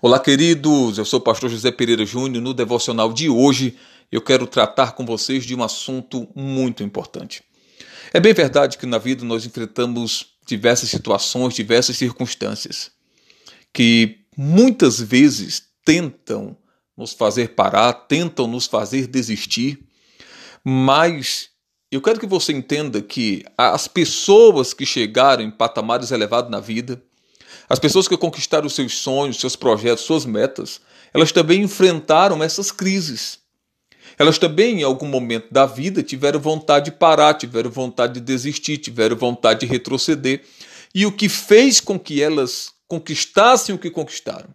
Olá, queridos. Eu sou o pastor José Pereira Júnior. No devocional de hoje, eu quero tratar com vocês de um assunto muito importante. É bem verdade que na vida nós enfrentamos diversas situações, diversas circunstâncias que muitas vezes tentam nos fazer parar, tentam nos fazer desistir, mas eu quero que você entenda que as pessoas que chegaram em patamares elevados na vida, as pessoas que conquistaram seus sonhos, seus projetos, suas metas, elas também enfrentaram essas crises. Elas também, em algum momento da vida, tiveram vontade de parar, tiveram vontade de desistir, tiveram vontade de retroceder. E o que fez com que elas conquistassem o que conquistaram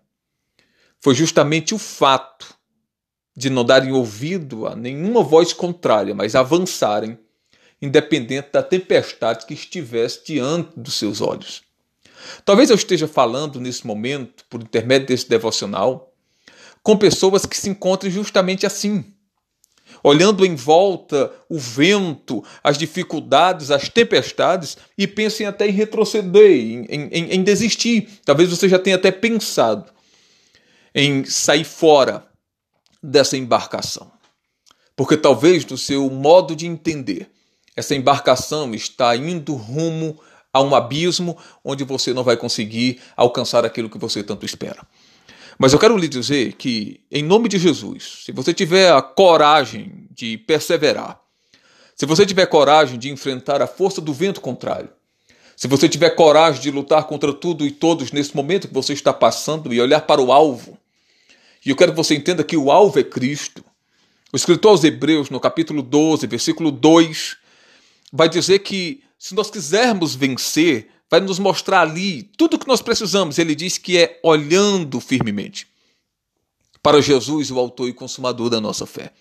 foi justamente o fato de não darem ouvido a nenhuma voz contrária, mas avançarem, independente da tempestade que estivesse diante dos seus olhos. Talvez eu esteja falando nesse momento, por intermédio desse devocional, com pessoas que se encontrem justamente assim, olhando em volta o vento, as dificuldades, as tempestades e pensem até em retroceder, em, em, em desistir. Talvez você já tenha até pensado em sair fora dessa embarcação. Porque talvez no seu modo de entender, essa embarcação está indo rumo a um abismo onde você não vai conseguir alcançar aquilo que você tanto espera. Mas eu quero lhe dizer que, em nome de Jesus, se você tiver a coragem de perseverar, se você tiver coragem de enfrentar a força do vento contrário, se você tiver coragem de lutar contra tudo e todos nesse momento que você está passando e olhar para o alvo, e eu quero que você entenda que o alvo é Cristo. O escritor aos Hebreus, no capítulo 12, versículo 2, vai dizer que se nós quisermos vencer, vai nos mostrar ali tudo o que nós precisamos. Ele diz que é olhando firmemente para Jesus, o autor e consumador da nossa fé.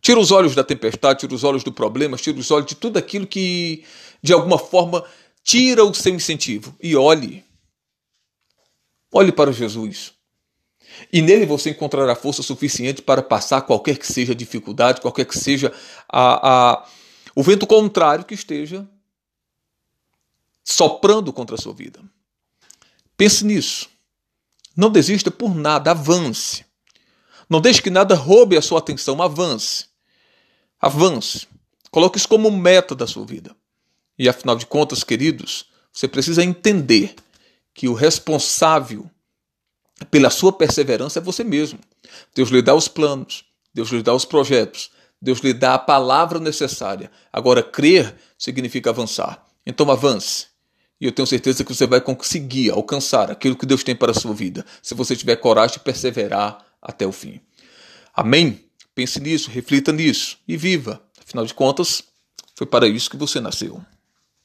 Tira os olhos da tempestade, tira os olhos do problema, tira os olhos de tudo aquilo que, de alguma forma, tira o seu incentivo e olhe. Olhe para Jesus. E nele você encontrará força suficiente para passar qualquer que seja a dificuldade, qualquer que seja a, a, o vento contrário que esteja soprando contra a sua vida. Pense nisso. Não desista por nada, avance. Não deixe que nada roube a sua atenção, avance. Avance. Coloque isso como meta da sua vida. E afinal de contas, queridos, você precisa entender que o responsável pela sua perseverança é você mesmo. Deus lhe dá os planos, Deus lhe dá os projetos, Deus lhe dá a palavra necessária. Agora, crer significa avançar. Então, avance. E eu tenho certeza que você vai conseguir alcançar aquilo que Deus tem para a sua vida, se você tiver coragem de perseverar até o fim. Amém? Pense nisso, reflita nisso e viva. Afinal de contas, foi para isso que você nasceu.